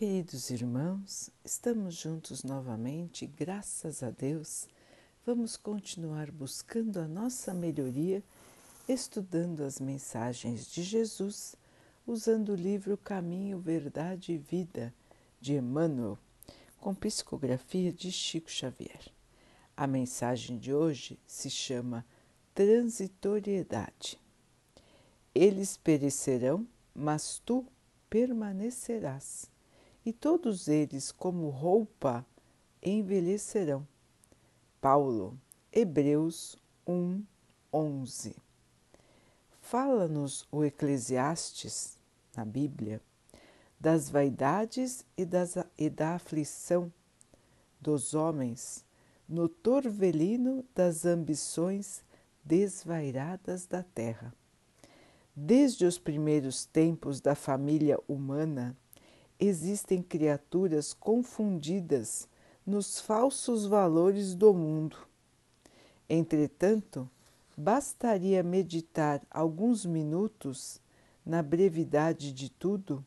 Queridos irmãos, estamos juntos novamente, graças a Deus. Vamos continuar buscando a nossa melhoria, estudando as mensagens de Jesus, usando o livro Caminho, Verdade e Vida de Emmanuel, com psicografia de Chico Xavier. A mensagem de hoje se chama Transitoriedade. Eles perecerão, mas tu permanecerás e todos eles, como roupa, envelhecerão. Paulo, Hebreus 1, 11. Fala-nos o Eclesiastes, na Bíblia, das vaidades e, das, e da aflição dos homens no torvelino das ambições desvairadas da terra. Desde os primeiros tempos da família humana, existem criaturas confundidas nos falsos valores do mundo. Entretanto, bastaria meditar alguns minutos na brevidade de tudo,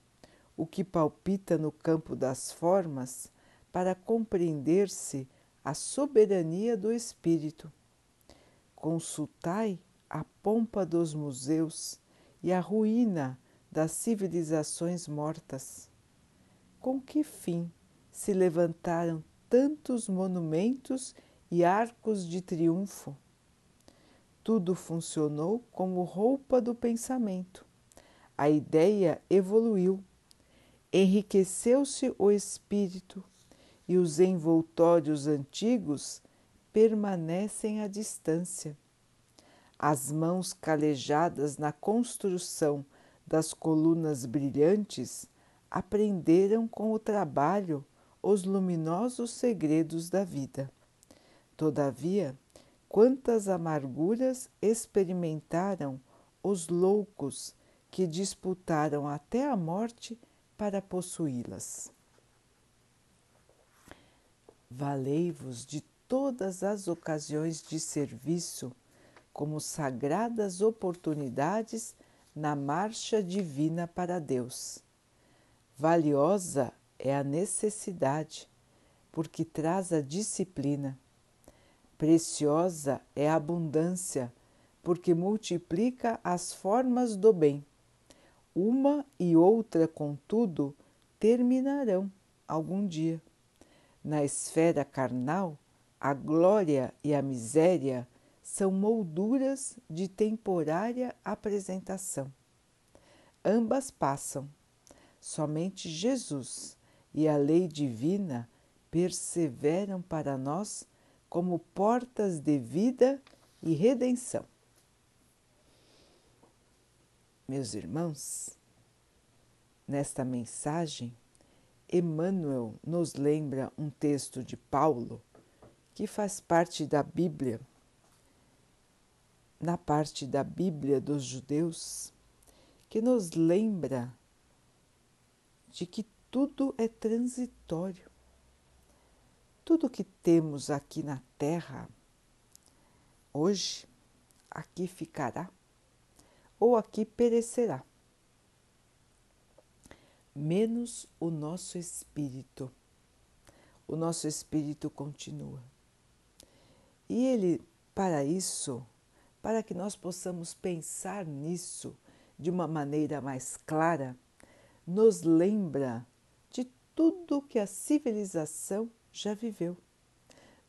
o que palpita no campo das formas, para compreender-se a soberania do espírito. Consultai a pompa dos museus e a ruína das civilizações mortas com que fim se levantaram tantos monumentos e arcos de triunfo? Tudo funcionou como roupa do pensamento. A ideia evoluiu, enriqueceu-se o espírito e os envoltórios antigos permanecem à distância. As mãos calejadas na construção das colunas brilhantes aprenderam com o trabalho os luminosos segredos da vida. Todavia, quantas amarguras experimentaram os loucos que disputaram até a morte para possuí-las. Valei-vos de todas as ocasiões de serviço como sagradas oportunidades na marcha divina para Deus Valiosa é a necessidade, porque traz a disciplina. Preciosa é a abundância, porque multiplica as formas do bem. Uma e outra, contudo, terminarão algum dia. Na esfera carnal, a glória e a miséria são molduras de temporária apresentação. Ambas passam Somente Jesus e a lei divina perseveram para nós como portas de vida e redenção. Meus irmãos, nesta mensagem, Emmanuel nos lembra um texto de Paulo que faz parte da Bíblia, na parte da Bíblia dos judeus, que nos lembra de que tudo é transitório. Tudo que temos aqui na Terra, hoje, aqui ficará ou aqui perecerá, menos o nosso espírito. O nosso espírito continua. E ele, para isso, para que nós possamos pensar nisso de uma maneira mais clara, nos lembra de tudo que a civilização já viveu.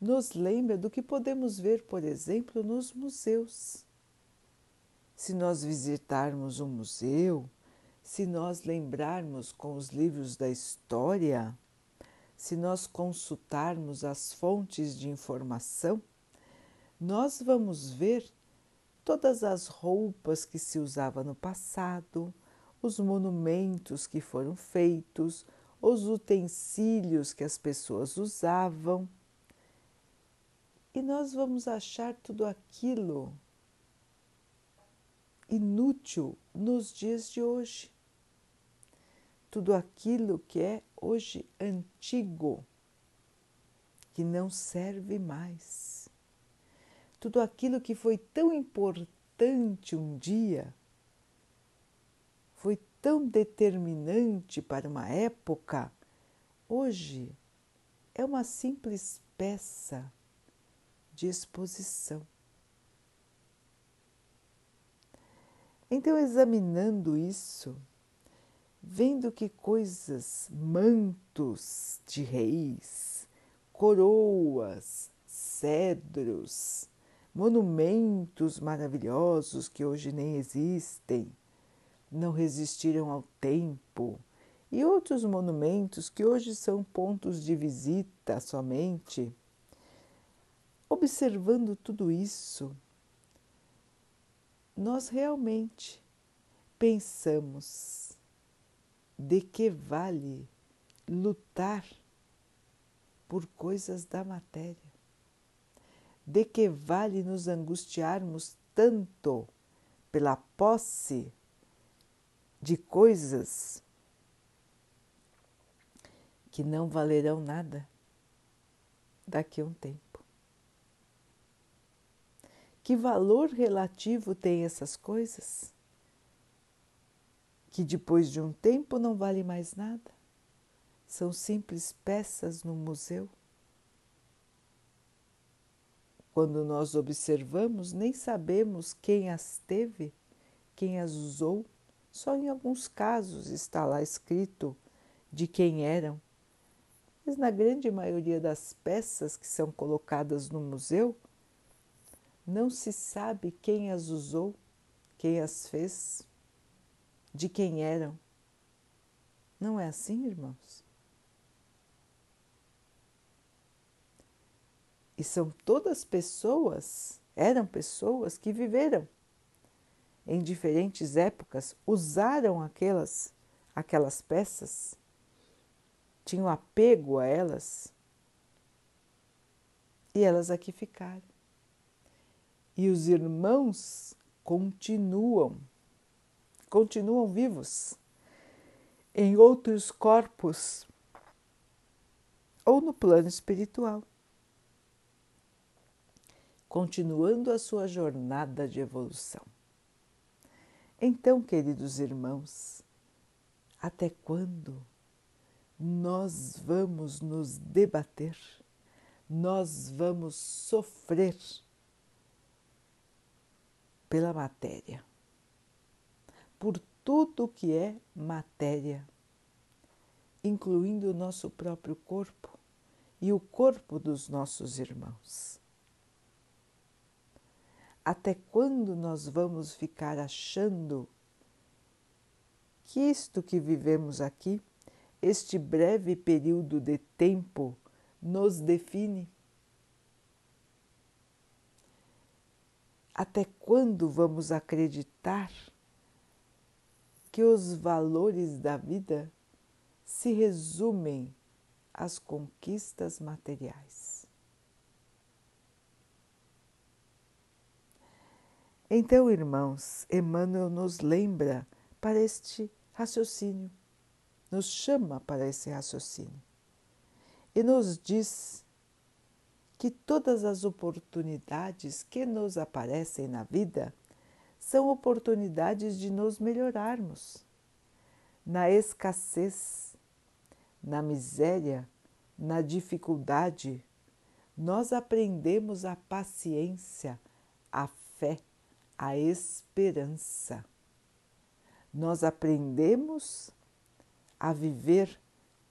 Nos lembra do que podemos ver, por exemplo, nos museus. Se nós visitarmos um museu, se nós lembrarmos com os livros da história, se nós consultarmos as fontes de informação, nós vamos ver todas as roupas que se usava no passado, os monumentos que foram feitos, os utensílios que as pessoas usavam. E nós vamos achar tudo aquilo inútil nos dias de hoje. Tudo aquilo que é hoje antigo, que não serve mais. Tudo aquilo que foi tão importante um dia tão determinante para uma época hoje é uma simples peça de exposição. Então, examinando isso, vendo que coisas, mantos de reis, coroas, cedros, monumentos maravilhosos que hoje nem existem, não resistiram ao tempo, e outros monumentos que hoje são pontos de visita somente. Observando tudo isso, nós realmente pensamos de que vale lutar por coisas da matéria? De que vale nos angustiarmos tanto pela posse de coisas que não valerão nada daqui a um tempo? Que valor relativo tem essas coisas? Que depois de um tempo não vale mais nada? São simples peças no museu? Quando nós observamos, nem sabemos quem as teve, quem as usou, só em alguns casos está lá escrito de quem eram. Mas na grande maioria das peças que são colocadas no museu, não se sabe quem as usou, quem as fez, de quem eram. Não é assim, irmãos? E são todas pessoas, eram pessoas que viveram em diferentes épocas, usaram aquelas aquelas peças, tinham apego a elas? E elas aqui ficaram. E os irmãos continuam, continuam vivos em outros corpos ou no plano espiritual, continuando a sua jornada de evolução. Então, queridos irmãos, até quando nós vamos nos debater, nós vamos sofrer pela matéria, por tudo que é matéria, incluindo o nosso próprio corpo e o corpo dos nossos irmãos. Até quando nós vamos ficar achando que isto que vivemos aqui, este breve período de tempo, nos define? Até quando vamos acreditar que os valores da vida se resumem às conquistas materiais? Então, irmãos, Emmanuel nos lembra para este raciocínio, nos chama para esse raciocínio e nos diz que todas as oportunidades que nos aparecem na vida são oportunidades de nos melhorarmos. Na escassez, na miséria, na dificuldade, nós aprendemos a paciência, a fé, a esperança. Nós aprendemos a viver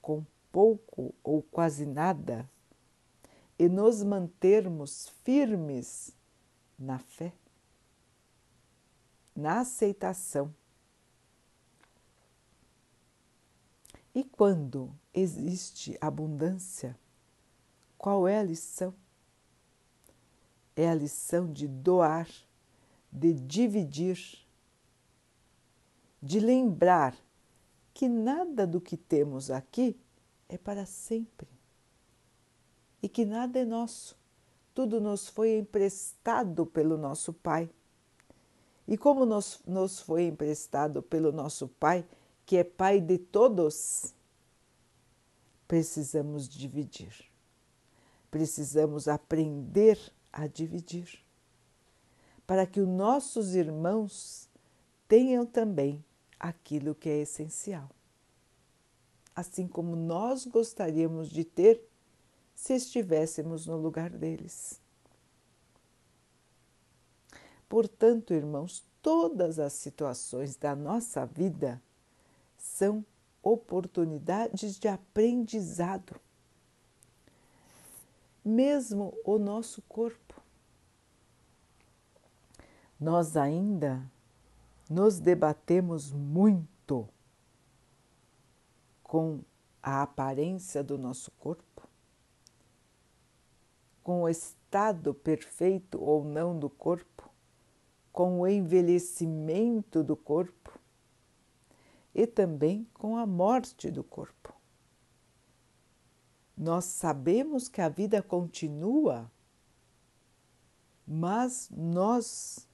com pouco ou quase nada e nos mantermos firmes na fé, na aceitação. E quando existe abundância, qual é a lição? É a lição de doar, de dividir, de lembrar que nada do que temos aqui é para sempre e que nada é nosso, tudo nos foi emprestado pelo nosso Pai. E como nos, nos foi emprestado pelo nosso Pai, que é Pai de todos, precisamos dividir. Precisamos aprender a dividir, para que os nossos irmãos tenham também aquilo que é essencial. assim como nós gostaríamos de ter se estivéssemos no lugar deles. Portanto, irmãos, todas as situações da nossa vida são oportunidades de aprendizado. Mesmo o nosso corpo. Nós ainda nos debatemos muito com a aparência do nosso corpo, com o estado perfeito ou não do corpo, com o envelhecimento do corpo e também com a morte do corpo. Nós sabemos que a vida continua, mas nós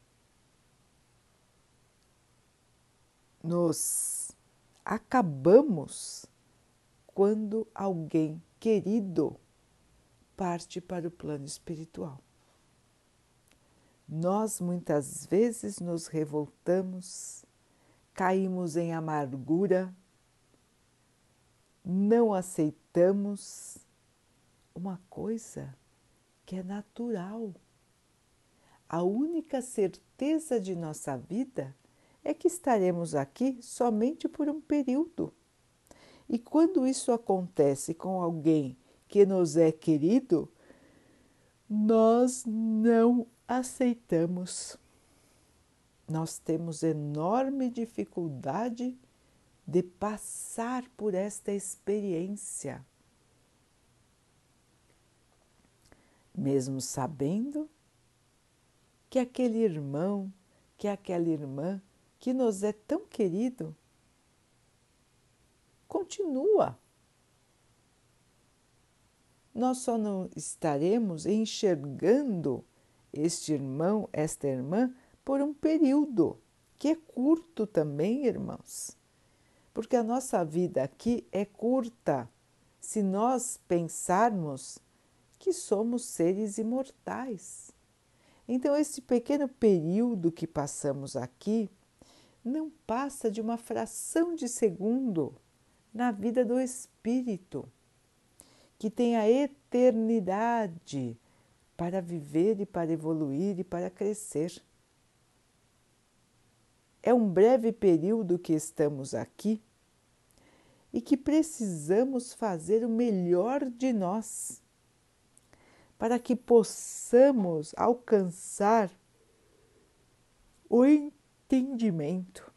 nos acabamos quando alguém querido parte para o plano espiritual. Nós muitas vezes nos revoltamos, caímos em amargura, não aceitamos uma coisa que é natural. A única certeza de nossa vida é que estaremos aqui somente por um período. E quando isso acontece com alguém que nos é querido, nós não aceitamos. Nós temos enorme dificuldade de passar por esta experiência, mesmo sabendo que aquele irmão, que aquela irmã que nos é tão querido, continua. Nós só não estaremos enxergando este irmão, esta irmã, por um período que é curto também, irmãos. Porque a nossa vida aqui é curta se nós pensarmos que somos seres imortais. Então, esse pequeno período que passamos aqui não passa de uma fração de segundo na vida do espírito, que tem a eternidade para viver e para evoluir e para crescer. É um breve período que estamos aqui e que precisamos fazer o melhor de nós para que possamos alcançar o entendimento,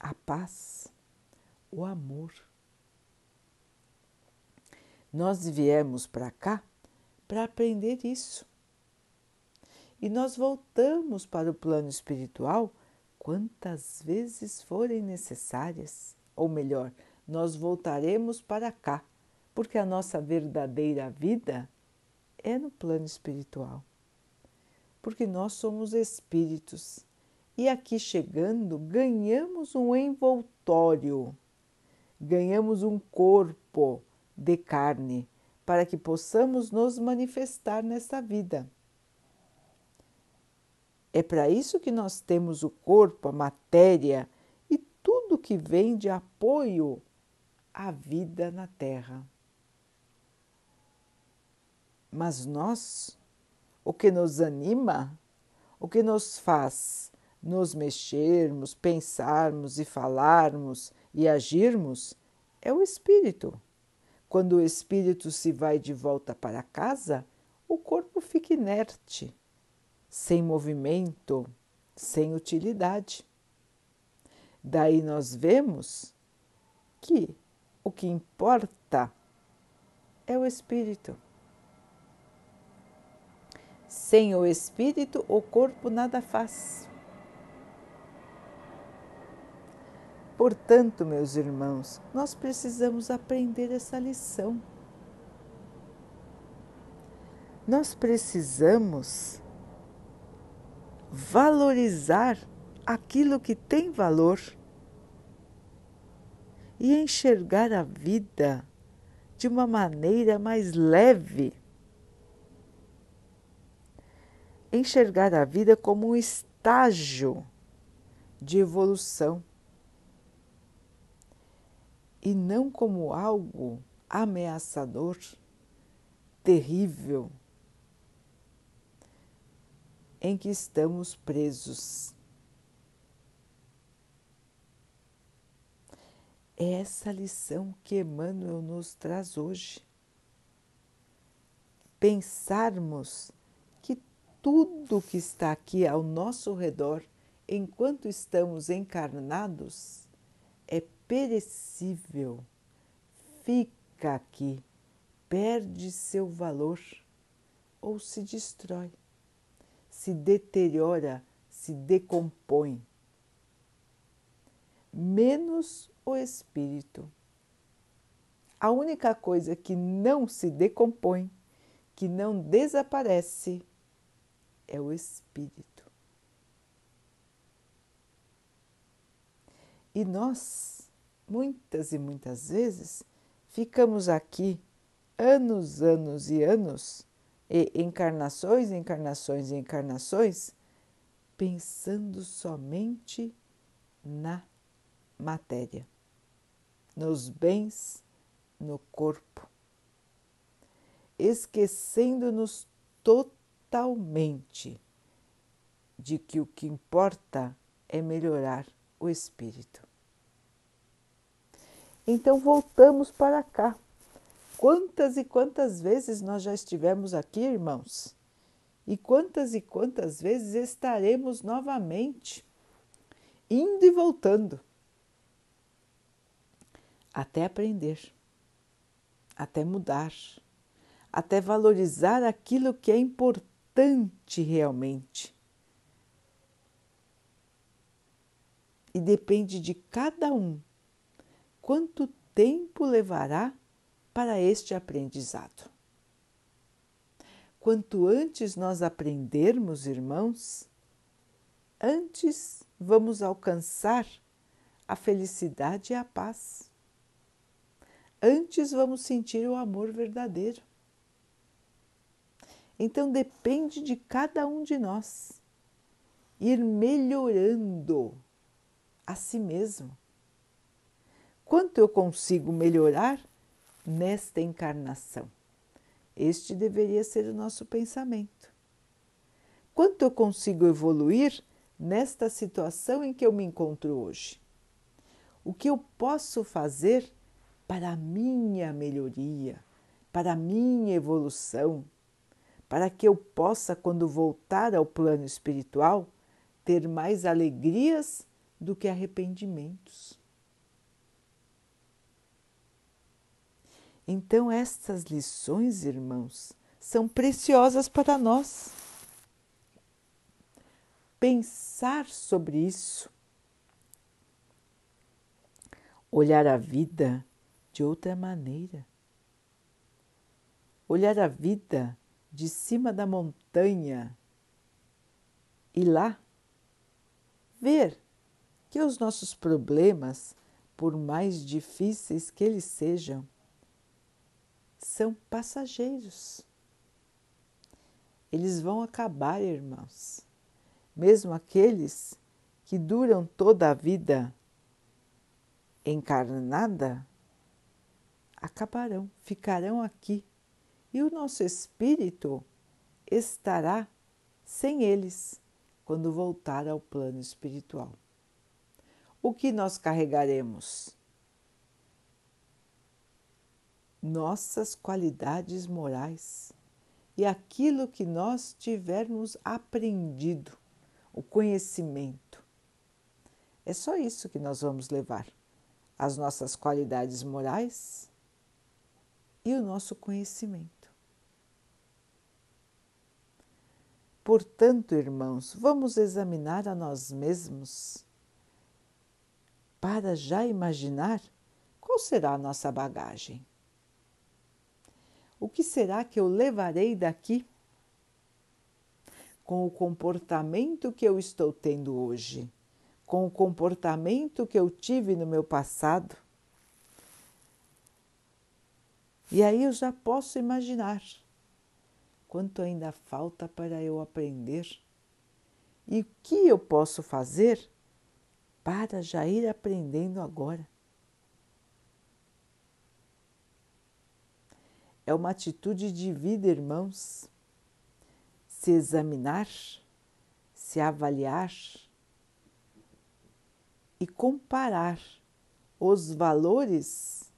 a paz, o amor. Nós viemos para cá para aprender isso. E nós voltamos para o plano espiritual quantas vezes forem necessárias, ou melhor, nós voltaremos para cá, porque a nossa verdadeira vida é no plano espiritual porque nós somos espíritos e aqui chegando ganhamos um envoltório, ganhamos um corpo de carne para que possamos nos manifestar nesta vida. É para isso que nós temos o corpo, a matéria e tudo que vem de apoio à vida na Terra. Mas nós o que nos anima, o que nos faz nos mexermos, pensarmos e falarmos e agirmos é o espírito. Quando o espírito se vai de volta para casa, o corpo fica inerte, sem movimento, sem utilidade. Daí nós vemos que o que importa é o espírito. Sem o espírito, o corpo nada faz. Portanto, meus irmãos, nós precisamos aprender essa lição. Nós precisamos valorizar aquilo que tem valor e enxergar a vida de uma maneira mais leve enxergar a vida como um estágio de evolução e não como algo ameaçador, terrível, em que estamos presos. É essa lição que Emmanuel nos traz hoje. Pensarmos tudo que está aqui ao nosso redor, enquanto estamos encarnados, é perecível, fica aqui, perde seu valor ou se destrói, se deteriora, se decompõe. Menos o espírito. A única coisa que não se decompõe, que não desaparece, é o espírito. E nós, muitas e muitas vezes, ficamos aqui anos, anos e anos, e encarnações, encarnações e encarnações, pensando somente na matéria, nos bens, no corpo, esquecendo-nos totalmente de que o que importa é melhorar o espírito. Então voltamos para cá. Quantas e quantas vezes nós já estivemos aqui, irmãos? E quantas e quantas vezes estaremos novamente, indo e voltando até aprender, até mudar, até valorizar aquilo que é importante realmente. E depende de cada um quanto tempo levará para este aprendizado. Quanto antes nós aprendermos, irmãos, antes vamos alcançar a felicidade e a paz antes vamos sentir o amor verdadeiro. Então depende de cada um de nós ir melhorando a si mesmo. Quanto eu consigo melhorar nesta encarnação? Este deveria ser o nosso pensamento. Quanto eu consigo evoluir nesta situação em que eu me encontro hoje? O que eu posso fazer para a minha melhoria, para a minha evolução, para que eu possa, quando voltar ao plano espiritual, ter mais alegrias do que arrependimentos. Então, estas lições, irmãos, são preciosas para nós. Pensar sobre isso, olhar a vida de outra maneira. Olhar a vida de cima da montanha e lá ver que os nossos problemas, por mais difíceis que eles sejam, são passageiros. Eles vão acabar, irmãos. Mesmo aqueles que duram toda a vida encarnada, acabarão, ficarão aqui e o nosso espírito estará sem eles quando voltar ao plano espiritual. O que nós carregaremos? Nossas qualidades morais e aquilo que nós tivermos aprendido, o conhecimento. É só isso que nós vamos levar. As nossas qualidades morais e o nosso conhecimento. Portanto, irmãos, vamos examinar a nós mesmos para já imaginar qual será a nossa bagagem. O que será que eu levarei daqui com o comportamento que eu estou tendo hoje, com o comportamento que eu tive no meu passado? E aí eu já posso imaginar quanto ainda falta para eu aprender? E o que eu posso fazer para já ir aprendendo agora? É uma atitude de vida, irmãos. Se examinar, se avaliar e comparar os valores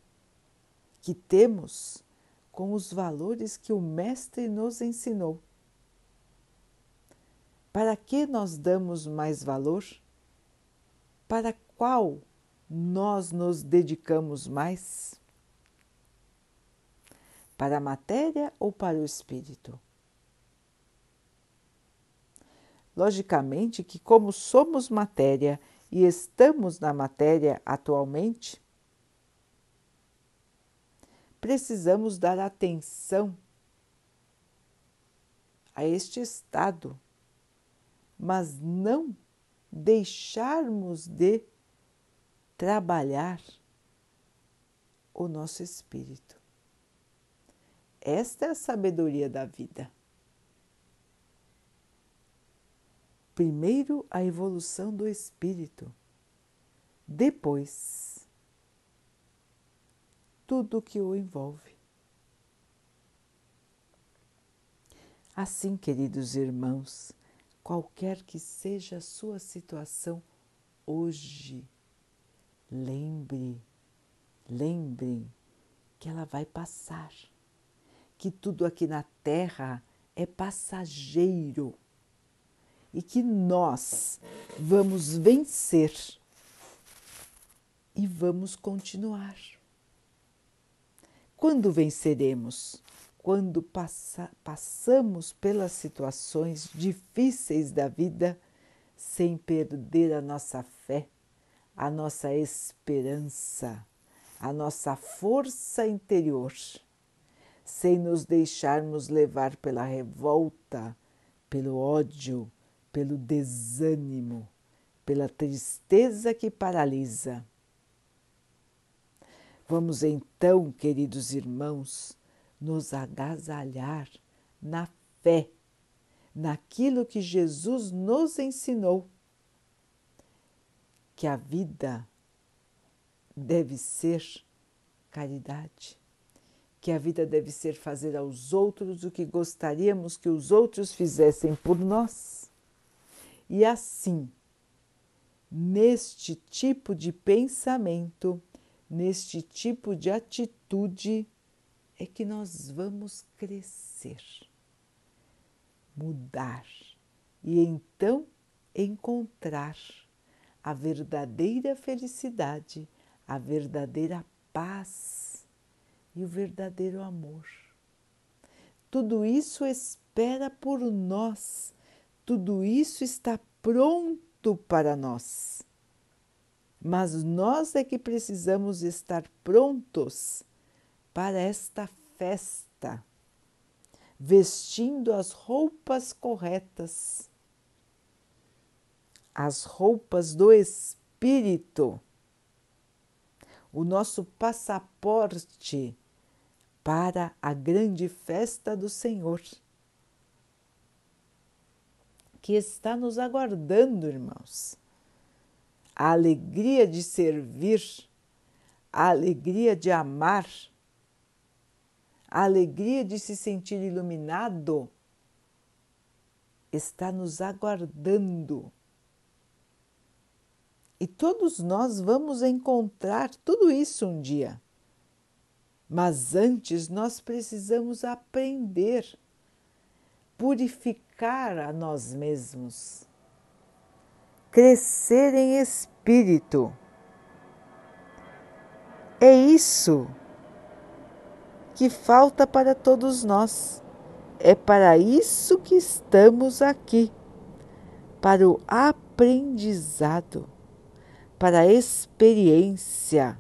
que temos com os valores que o Mestre nos ensinou. Para que nós damos mais valor? Para qual nós nos dedicamos mais? Para a matéria ou para o espírito? Logicamente que, como somos matéria e estamos na matéria atualmente, precisamos dar atenção a este estado, mas não deixarmos de trabalhar o nosso espírito. Esta é a sabedoria da vida. Primeiro, a evolução do espírito, depois, tudo o que o envolve. Assim, queridos irmãos, qualquer que seja a sua situação hoje, lembre, lembrem que ela vai passar, que tudo aqui na Terra é passageiro e que nós vamos vencer e vamos continuar. Quando venceremos? Quando passa, passamos pelas situações difíceis da vida sem perder a nossa fé, a nossa esperança, a nossa força interior, sem nos deixarmos levar pela revolta, pelo ódio, pelo desânimo, pela tristeza que paralisa Vamos então, queridos irmãos, nos agasalhar na fé, naquilo que Jesus nos ensinou, que a vida deve ser caridade, que a vida deve ser fazer aos outros o que gostaríamos que os outros fizessem por nós. E assim, neste tipo de pensamento, neste tipo de atitude é que nós vamos crescer, mudar e então encontrar a verdadeira felicidade, a verdadeira paz e o verdadeiro amor. Tudo isso espera por nós, tudo isso está pronto para nós mas nós é que precisamos estar prontos para esta festa, vestindo as roupas corretas, as roupas do Espírito, o nosso passaporte para a grande festa do Senhor, que está nos aguardando, irmãos a alegria de servir, a alegria de amar, a alegria de se sentir iluminado está nos aguardando. E todos nós vamos encontrar tudo isso um dia. Mas antes nós precisamos aprender, purificar a nós mesmos crescer em espírito. É isso que falta para todos nós. É para isso que estamos aqui para o aprendizado, para a experiência,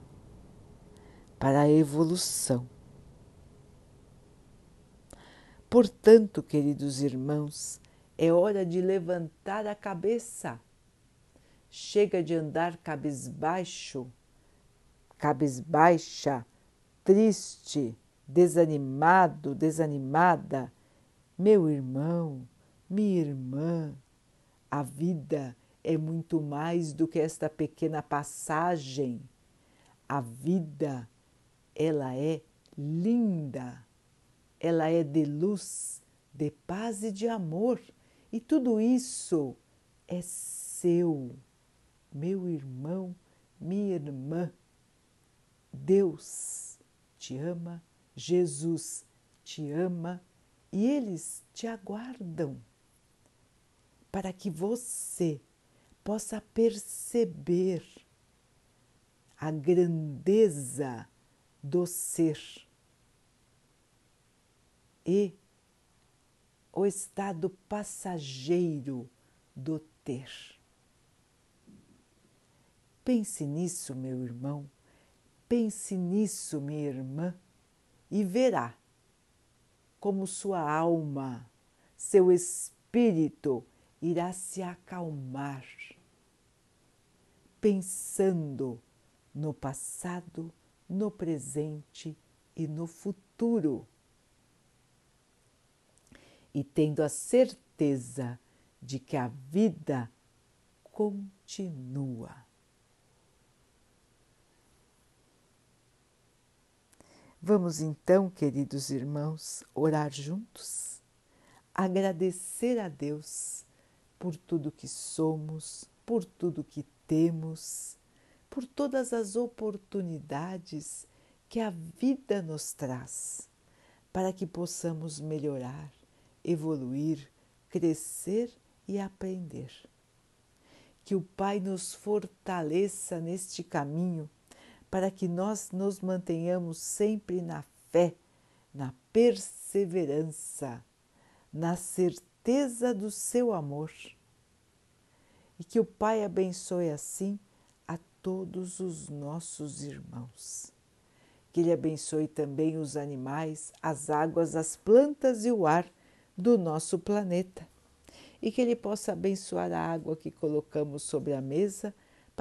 para a evolução. Portanto, queridos irmãos, é hora de levantar a cabeça chega de andar cabisbaixo, cabisbaixa, triste, desanimado, desanimada. Meu irmão, minha irmã, a vida é muito mais do que esta pequena passagem. A vida, ela é linda, ela é de luz, de paz e de amor, e tudo isso é seu, meu irmão, minha irmã. Deus te ama, Jesus te ama e eles te aguardam para que você possa perceber a grandeza do ser e o estado passageiro do ter. Pense nisso, meu irmão, pense nisso, minha irmã, e verá como sua alma, seu espírito irá se acalmar, pensando no passado, no presente e no futuro. E tendo a certeza de que a vida continua. Vamos então, queridos irmãos, orar juntos, agradecer a Deus por tudo que somos, por tudo que temos por todas as oportunidades que a vida nos traz, para que possamos melhorar, evoluir, crescer e aprender. Que o Pai nos fortaleça neste caminho, para que nós nos mantenhamos sempre na fé, na perseverança, na certeza do seu amor. E que o Pai abençoe assim todos os nossos irmãos. Que Ele abençoe também os animais, as águas, as plantas e o ar do nosso planeta. E que Ele possa abençoar a água que colocamos sobre a mesa